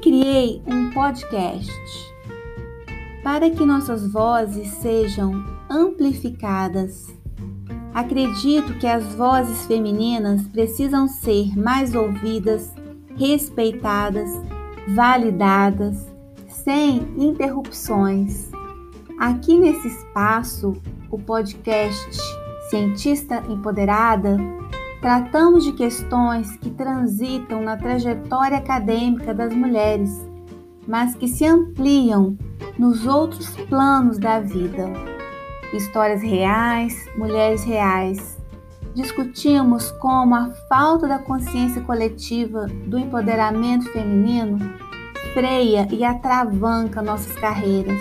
criei um podcast para que nossas vozes sejam amplificadas. Acredito que as vozes femininas precisam ser mais ouvidas, respeitadas, validadas, sem interrupções. Aqui nesse espaço, o podcast Cientista Empoderada, tratamos de questões que transitam na trajetória acadêmica das mulheres, mas que se ampliam nos outros planos da vida. Histórias reais, mulheres reais. Discutimos como a falta da consciência coletiva do empoderamento feminino freia e atravanca nossas carreiras.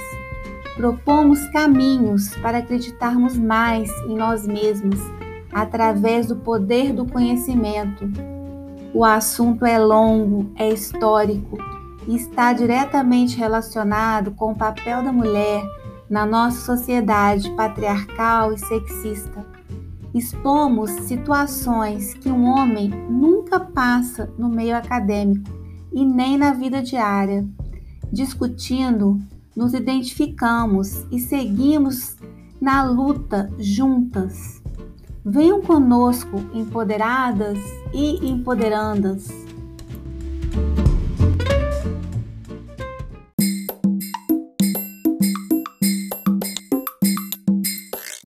Propomos caminhos para acreditarmos mais em nós mesmos através do poder do conhecimento. O assunto é longo, é histórico e está diretamente relacionado com o papel da mulher na nossa sociedade patriarcal e sexista. Expomos situações que um homem nunca passa no meio acadêmico e nem na vida diária. Discutindo, nos identificamos e seguimos na luta juntas. Venham conosco, empoderadas e empoderandas.